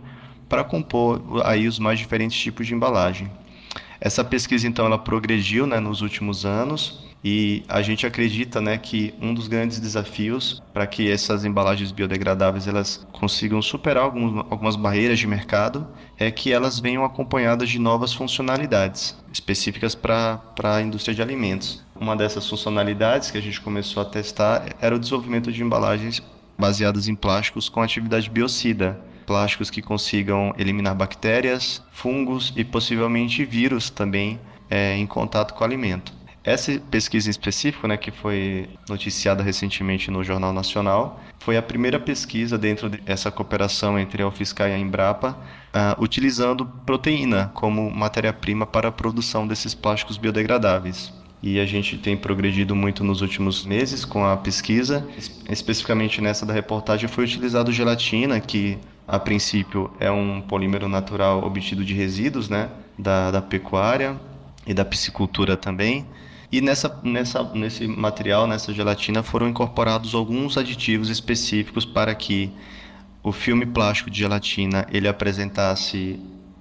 para compor aí os mais diferentes tipos de embalagem. Essa pesquisa então ela progrediu né, nos últimos anos e a gente acredita né, que um dos grandes desafios para que essas embalagens biodegradáveis elas consigam superar algumas barreiras de mercado é que elas venham acompanhadas de novas funcionalidades específicas para a indústria de alimentos. Uma dessas funcionalidades que a gente começou a testar era o desenvolvimento de embalagens baseadas em plásticos com atividade biocida, plásticos que consigam eliminar bactérias, fungos e possivelmente vírus também é, em contato com o alimento. Essa pesquisa em específico, né, que foi noticiada recentemente no Jornal Nacional, foi a primeira pesquisa dentro dessa cooperação entre a UFSCar e a Embrapa, uh, utilizando proteína como matéria-prima para a produção desses plásticos biodegradáveis. E a gente tem progredido muito nos últimos meses com a pesquisa. Especificamente nessa da reportagem foi utilizado gelatina, que a princípio é um polímero natural obtido de resíduos né, da, da pecuária e da piscicultura também. E nessa, nessa, nesse material, nessa gelatina, foram incorporados alguns aditivos específicos para que o filme plástico de gelatina ele apresentasse,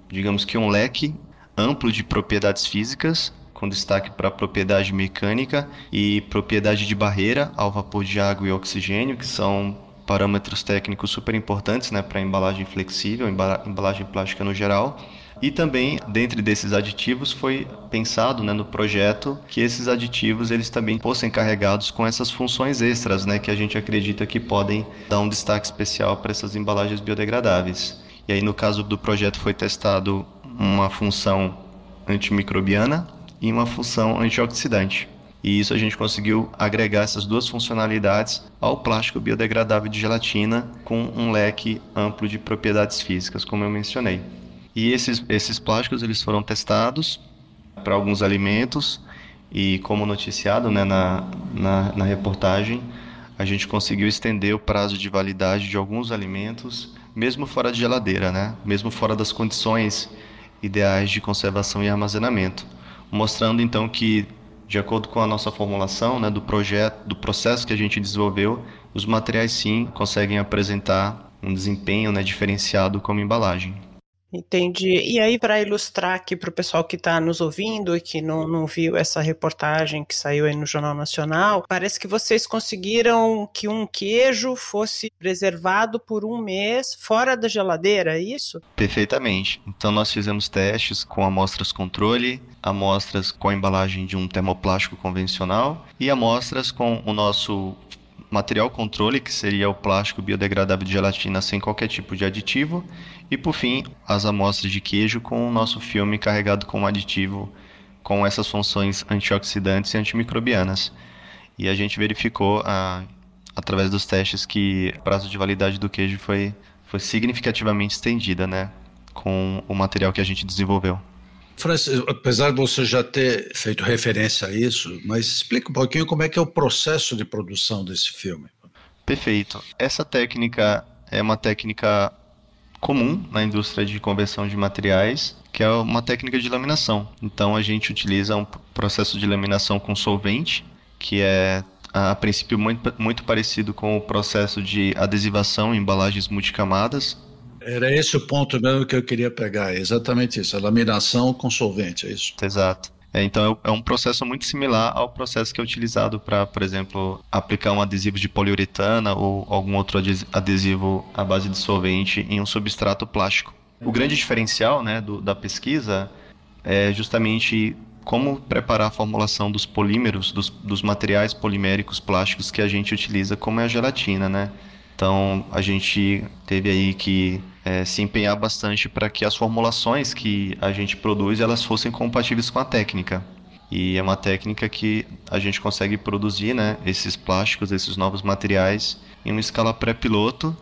digamos que um leque amplo de propriedades físicas, com destaque para propriedade mecânica e propriedade de barreira ao vapor de água e oxigênio, que são parâmetros técnicos super importantes né, para embalagem flexível, embalagem plástica no geral. E também, dentre desses aditivos, foi pensado né, no projeto que esses aditivos eles também fossem carregados com essas funções extras, né, que a gente acredita que podem dar um destaque especial para essas embalagens biodegradáveis. E aí, no caso do projeto, foi testado uma função antimicrobiana e uma função antioxidante. E isso a gente conseguiu agregar essas duas funcionalidades ao plástico biodegradável de gelatina com um leque amplo de propriedades físicas, como eu mencionei. E esses, esses plásticos eles foram testados para alguns alimentos e como noticiado né, na, na, na reportagem, a gente conseguiu estender o prazo de validade de alguns alimentos, mesmo fora de geladeira, né? mesmo fora das condições ideais de conservação e armazenamento, mostrando então que, de acordo com a nossa formulação né, do projeto, do processo que a gente desenvolveu, os materiais sim conseguem apresentar um desempenho né, diferenciado como embalagem. Entendi. E aí, para ilustrar aqui para o pessoal que está nos ouvindo e que não, não viu essa reportagem que saiu aí no Jornal Nacional, parece que vocês conseguiram que um queijo fosse preservado por um mês fora da geladeira, é isso? Perfeitamente. Então, nós fizemos testes com amostras controle, amostras com a embalagem de um termoplástico convencional e amostras com o nosso material controle, que seria o plástico biodegradável de gelatina sem qualquer tipo de aditivo, e por fim, as amostras de queijo com o nosso filme carregado com um aditivo com essas funções antioxidantes e antimicrobianas. E a gente verificou, a, através dos testes, que o prazo de validade do queijo foi, foi significativamente estendida, né, com o material que a gente desenvolveu. Francis, apesar de você já ter feito referência a isso, mas explica um pouquinho como é que é o processo de produção desse filme. Perfeito. Essa técnica é uma técnica comum na indústria de conversão de materiais, que é uma técnica de laminação. Então a gente utiliza um processo de laminação com solvente, que é a princípio muito, muito parecido com o processo de adesivação em embalagens multicamadas, era esse o ponto mesmo que eu queria pegar, é exatamente isso, a laminação com solvente, é isso? Exato. É, então é um processo muito similar ao processo que é utilizado para, por exemplo, aplicar um adesivo de poliuretana ou algum outro adesivo à base de solvente em um substrato plástico. O grande diferencial né, do, da pesquisa é justamente como preparar a formulação dos polímeros, dos, dos materiais poliméricos plásticos que a gente utiliza, como é a gelatina, né? Então a gente teve aí que é, se empenhar bastante para que as formulações que a gente produz elas fossem compatíveis com a técnica. E é uma técnica que a gente consegue produzir né, esses plásticos, esses novos materiais em uma escala pré-piloto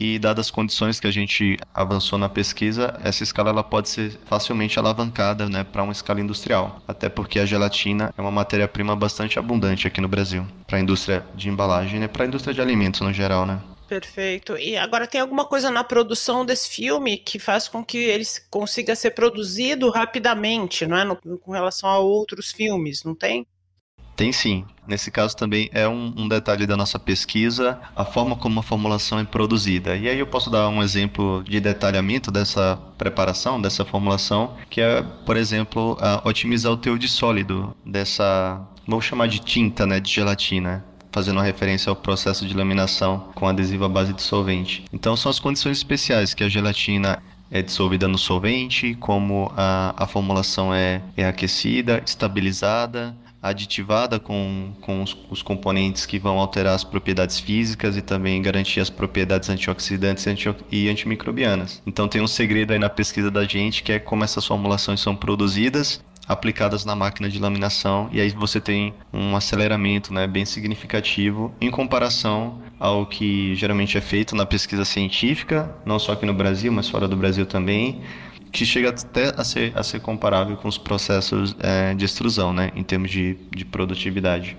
e dadas as condições que a gente avançou na pesquisa, essa escala ela pode ser facilmente alavancada né, para uma escala industrial, até porque a gelatina é uma matéria-prima bastante abundante aqui no Brasil, para a indústria de embalagem e né, para a indústria de alimentos no geral. Né? Perfeito. E agora tem alguma coisa na produção desse filme que faz com que ele consiga ser produzido rapidamente, não é? No, com relação a outros filmes, não tem? Tem sim. Nesse caso também é um, um, detalhe da nossa pesquisa, a forma como a formulação é produzida. E aí eu posso dar um exemplo de detalhamento dessa preparação, dessa formulação, que é, por exemplo, otimizar o teor de sólido dessa, vamos chamar de tinta, né, de gelatina fazendo uma referência ao processo de laminação com adesivo à base de solvente. Então são as condições especiais que a gelatina é dissolvida no solvente, como a, a formulação é, é aquecida, estabilizada, aditivada com, com os, os, componentes que vão alterar as propriedades físicas e também garantir as propriedades antioxidantes e, anti, e antimicrobianas. Então tem um segredo aí na pesquisa da gente que é como essas formulações são produzidas aplicadas na máquina de laminação e aí você tem um aceleramento né, bem significativo em comparação ao que geralmente é feito na pesquisa científica, não só aqui no Brasil, mas fora do Brasil também, que chega até a ser, a ser comparável com os processos é, de extrusão, né, em termos de, de produtividade.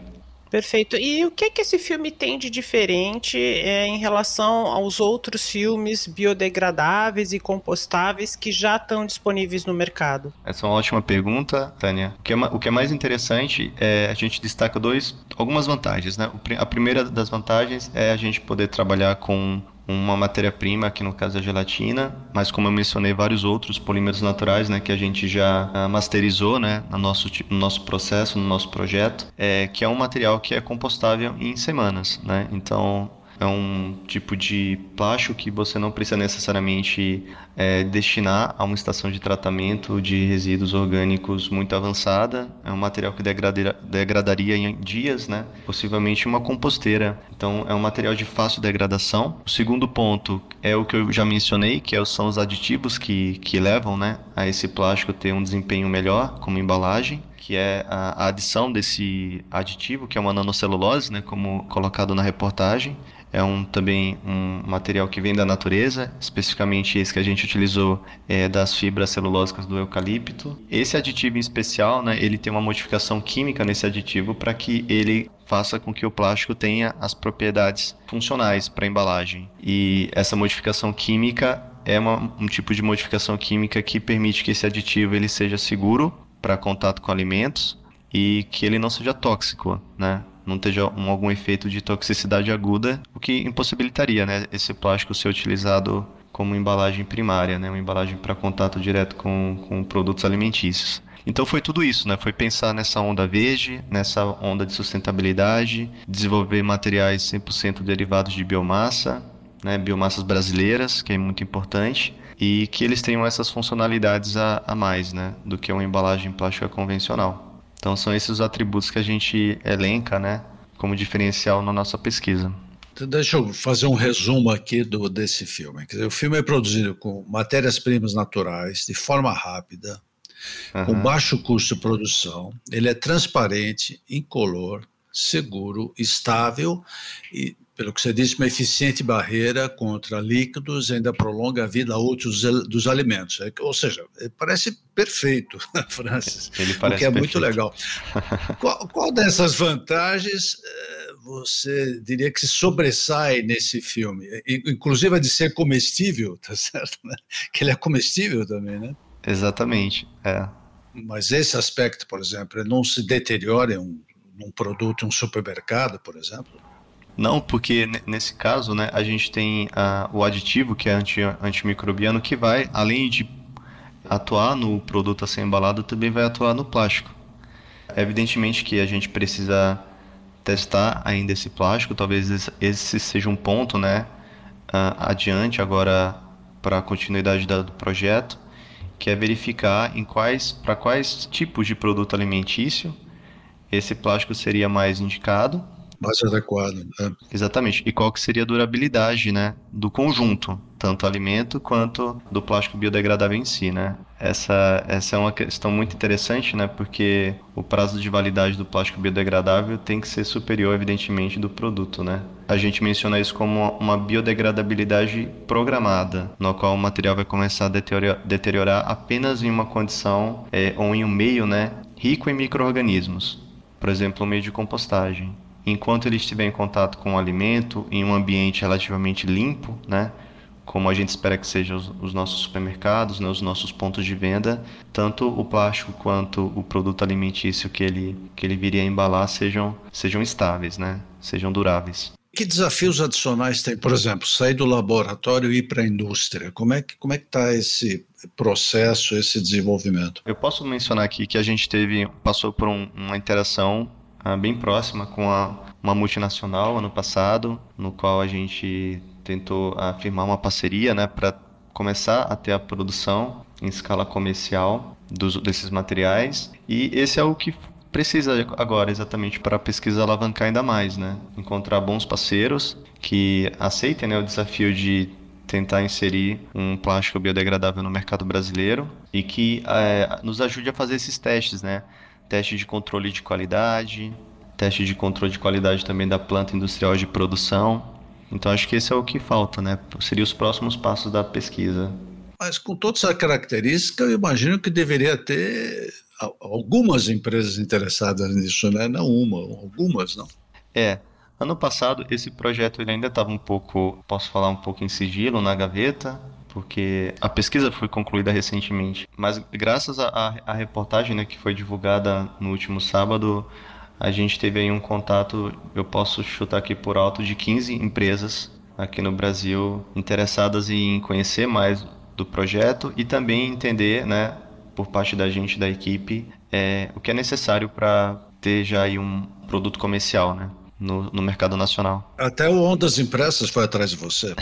Perfeito. E o que que esse filme tem de diferente é, em relação aos outros filmes biodegradáveis e compostáveis que já estão disponíveis no mercado? Essa é uma ótima pergunta, Tânia. O que é, o que é mais interessante é a gente destaca dois, algumas vantagens, né? A primeira das vantagens é a gente poder trabalhar com uma matéria-prima, que no caso é a gelatina, mas como eu mencionei, vários outros polímeros naturais, né, que a gente já uh, masterizou, né, no nosso, no nosso processo, no nosso projeto, é, que é um material que é compostável em semanas, né, então é um tipo de plástico que você não precisa necessariamente é, destinar a uma estação de tratamento de resíduos orgânicos muito avançada. É um material que degradaria em dias, né? possivelmente uma composteira. Então, é um material de fácil degradação. O segundo ponto é o que eu já mencionei, que é são os aditivos que, que levam né, a esse plástico ter um desempenho melhor como embalagem que é a, adição desse aditivo, que é uma nanocelulose, né, como colocado na reportagem, é um também um material que vem da natureza, especificamente esse que a gente utilizou é, das fibras celulósicas do eucalipto. Esse aditivo em especial, né, ele tem uma modificação química nesse aditivo para que ele faça com que o plástico tenha as propriedades funcionais para a embalagem. E essa modificação química é uma, um tipo de modificação química que permite que esse aditivo ele seja seguro para contato com alimentos e que ele não seja tóxico, né? Não tenha um, algum efeito de toxicidade aguda, o que impossibilitaria, né, esse plástico ser utilizado como embalagem primária, né, uma embalagem para contato direto com, com produtos alimentícios. Então foi tudo isso, né? Foi pensar nessa onda verde, nessa onda de sustentabilidade, desenvolver materiais 100% derivados de biomassa, né? biomassas brasileiras, que é muito importante, e que eles tenham essas funcionalidades a, a mais, né? Do que uma embalagem plástica convencional. Então são esses os atributos que a gente elenca, né? Como diferencial na nossa pesquisa. Deixa eu fazer um resumo aqui do, desse filme. Dizer, o filme é produzido com matérias-primas naturais, de forma rápida, uhum. com baixo custo de produção, ele é transparente, incolor, seguro, estável e, pelo que você disse, uma eficiente barreira contra líquidos ainda prolonga a vida útil dos, dos alimentos. É ou seja, parece perfeito, <laughs> Francis, ele parece o que é perfeito. muito legal. <laughs> qual, qual dessas vantagens eh, você diria que se sobressai nesse filme? Inclusive a de ser comestível, tá <laughs> certo? Né? Que ele é comestível também, né? Exatamente, é. Mas esse aspecto, por exemplo, não se deteriora em um, um produto em um supermercado, por exemplo? Não, porque nesse caso, né, a gente tem uh, o aditivo, que é anti, antimicrobiano, que vai, além de atuar no produto a ser embalado, também vai atuar no plástico. Evidentemente que a gente precisa testar ainda esse plástico, talvez esse seja um ponto, né, uh, adiante agora para a continuidade do projeto, que é verificar em quais, para quais tipos de produto alimentício esse plástico seria mais indicado. Mais adequado. É. Exatamente. E qual que seria a durabilidade, né, do conjunto, tanto alimento quanto do plástico biodegradável em si, né? Essa, essa é uma questão muito interessante, né? Porque o prazo de validade do plástico biodegradável tem que ser superior, evidentemente, do produto, né? A gente menciona isso como uma biodegradabilidade programada, no qual o material vai começar a deteriorar, deteriorar apenas em uma condição é, ou em um meio, né? Rico em micro-organismos. Por exemplo, o meio de compostagem. Enquanto ele estiver em contato com o alimento, em um ambiente relativamente limpo, né? como a gente espera que sejam os, os, nossos supermercados, né, os nossos pontos de venda, tanto o plástico quanto o produto alimentício que ele, que ele viria a embalar sejam, sejam estáveis, né, sejam duráveis. Que desafios adicionais tem, por exemplo, sair do laboratório e ir para a indústria? Como é que como é que está esse processo, esse desenvolvimento? Eu posso mencionar aqui que a gente teve passou por um, uma interação bem próxima com a, uma multinacional ano passado, no qual a gente tentou afirmar uma parceria né, para começar a ter a produção em escala comercial dos, desses materiais. E esse é o que precisa agora exatamente para a pesquisa alavancar ainda mais, né? Encontrar bons parceiros que aceitem né, o desafio de tentar inserir um plástico biodegradável no mercado brasileiro e que é, nos ajude a fazer esses testes, né? Teste de controle de qualidade, teste de controle de qualidade também da planta industrial de produção, então acho que esse é o que falta, né? Seria os próximos passos da pesquisa. Mas com toda essa característica, eu imagino que deveria ter algumas empresas interessadas nisso, né? Não uma, algumas, não? É. Ano passado, esse projeto ele ainda estava um pouco, posso falar um pouco em sigilo, na gaveta, porque a pesquisa foi concluída recentemente. Mas graças à reportagem né, que foi divulgada no último sábado, a gente teve aí um contato, eu posso chutar aqui por alto, de 15 empresas aqui no Brasil interessadas em conhecer mais do projeto e também entender, né, por parte da gente da equipe, é, o que é necessário para ter já aí um produto comercial, né? No, no mercado nacional. Até o Ondas Impressas foi atrás de você.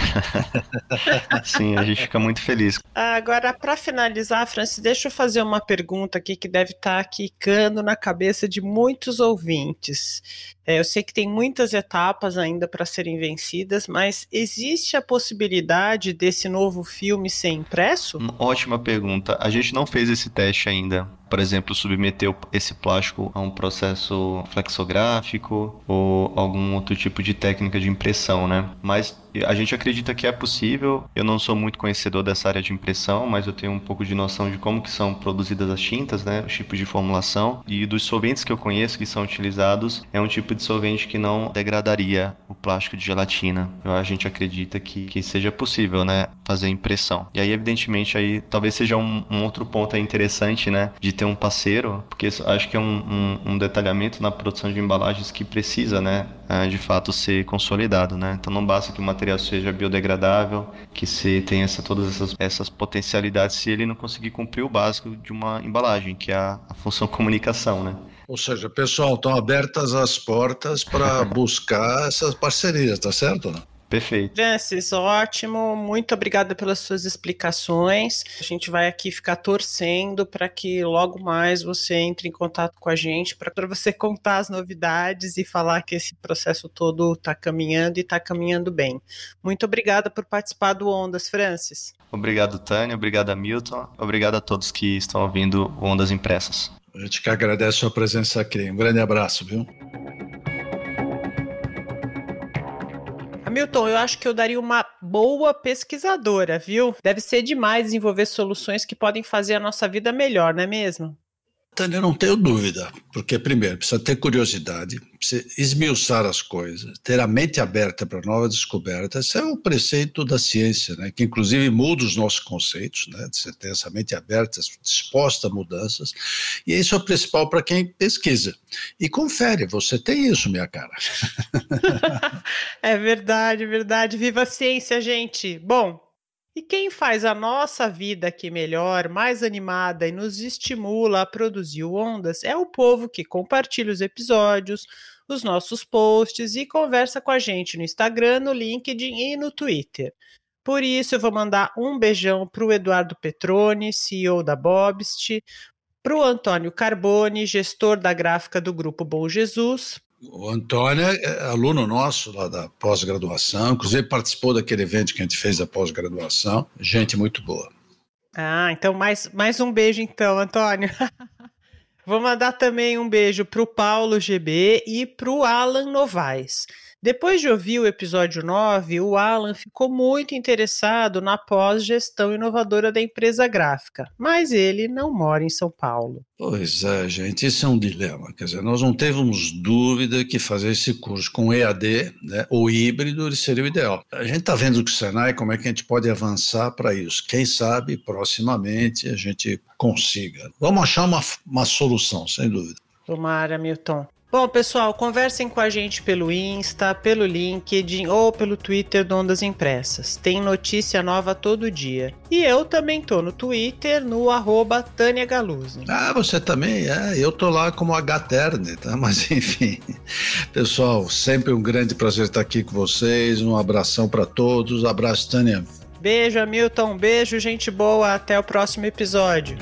<laughs> Sim, a gente fica muito feliz. Agora, para finalizar, Francis, deixa eu fazer uma pergunta aqui que deve estar tá quicando na cabeça de muitos ouvintes. É, eu sei que tem muitas etapas ainda para serem vencidas, mas existe a possibilidade desse novo filme ser impresso? Ótima pergunta. A gente não fez esse teste ainda por exemplo, submeter esse plástico a um processo flexográfico ou algum outro tipo de técnica de impressão, né? Mas a gente acredita que é possível. Eu não sou muito conhecedor dessa área de impressão, mas eu tenho um pouco de noção de como que são produzidas as tintas, né, os tipos de formulação e dos solventes que eu conheço que são utilizados, é um tipo de solvente que não degradaria o plástico de gelatina. A gente acredita que, que seja possível, né, fazer impressão. E aí, evidentemente, aí talvez seja um, um outro ponto interessante, né, de ter um parceiro, porque acho que é um, um, um detalhamento na produção de embalagens que precisa, né, de fato ser consolidado, né. Então não basta que o material seja biodegradável, que se tenha essa, todas essas, essas potencialidades se ele não conseguir cumprir o básico de uma embalagem, que é a, a função <laughs> comunicação, né. Ou seja, pessoal, estão abertas as portas para <laughs> buscar essas parcerias, tá certo? Né? Perfeito. Francis, ótimo. Muito obrigada pelas suas explicações. A gente vai aqui ficar torcendo para que logo mais você entre em contato com a gente para você contar as novidades e falar que esse processo todo está caminhando e está caminhando bem. Muito obrigada por participar do Ondas, Francis. Obrigado, Tânia. Obrigado, Milton. Obrigado a todos que estão ouvindo Ondas Impressas. A gente que agradece a sua presença aqui. Um grande abraço, viu? Hamilton, eu acho que eu daria uma boa pesquisadora, viu? Deve ser demais desenvolver soluções que podem fazer a nossa vida melhor, não é mesmo? Tânia, não tenho dúvida, porque, primeiro, precisa ter curiosidade, precisa esmiuçar as coisas, ter a mente aberta para novas descobertas. Esse é o preceito da ciência, né? que inclusive muda os nossos conceitos, né? você ter essa mente aberta, disposta a mudanças. E isso é o principal para quem pesquisa. E confere, você tem isso, minha cara. <laughs> é verdade, verdade. Viva a ciência, gente! Bom, e quem faz a nossa vida aqui melhor, mais animada e nos estimula a produzir ondas é o povo que compartilha os episódios, os nossos posts e conversa com a gente no Instagram, no LinkedIn e no Twitter. Por isso, eu vou mandar um beijão para o Eduardo Petroni, CEO da Bobst, para o Antônio Carboni, gestor da gráfica do Grupo Bom Jesus, o Antônio é aluno nosso lá da pós-graduação, inclusive participou daquele evento que a gente fez da pós-graduação. Gente muito boa. Ah, então mais, mais um beijo então, Antônio. <laughs> Vou mandar também um beijo para o Paulo GB e para o Alan Novaes. Depois de ouvir o episódio 9, o Alan ficou muito interessado na pós-gestão inovadora da empresa gráfica, mas ele não mora em São Paulo. Pois é, gente, isso é um dilema. Quer dizer, nós não temos dúvida que fazer esse curso com EAD né, ou híbrido seria o ideal. A gente está vendo com o Senai como é que a gente pode avançar para isso. Quem sabe, proximamente, a gente consiga. Vamos achar uma, uma solução, sem dúvida. Tomara, Milton. Bom, pessoal, conversem com a gente pelo Insta, pelo LinkedIn ou pelo Twitter do Ondas Impressas. Tem notícia nova todo dia. E eu também tô no Twitter, no arroba Tânia Galuzzi. Ah, você também? É, eu tô lá como Hterne, tá? <laughs> Mas enfim. Pessoal, sempre um grande prazer estar aqui com vocês. Um abração para todos. Abraço, Tânia. Beijo, Hamilton. Beijo, gente boa. Até o próximo episódio.